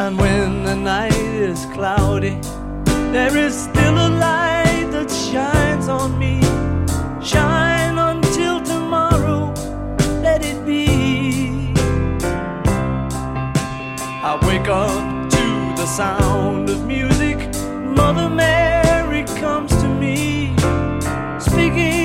And when the night is cloudy, there is still a light that shines on me. Shine until tomorrow, let it be. I wake up to the sound of music. Mother Mary comes to me, speaking.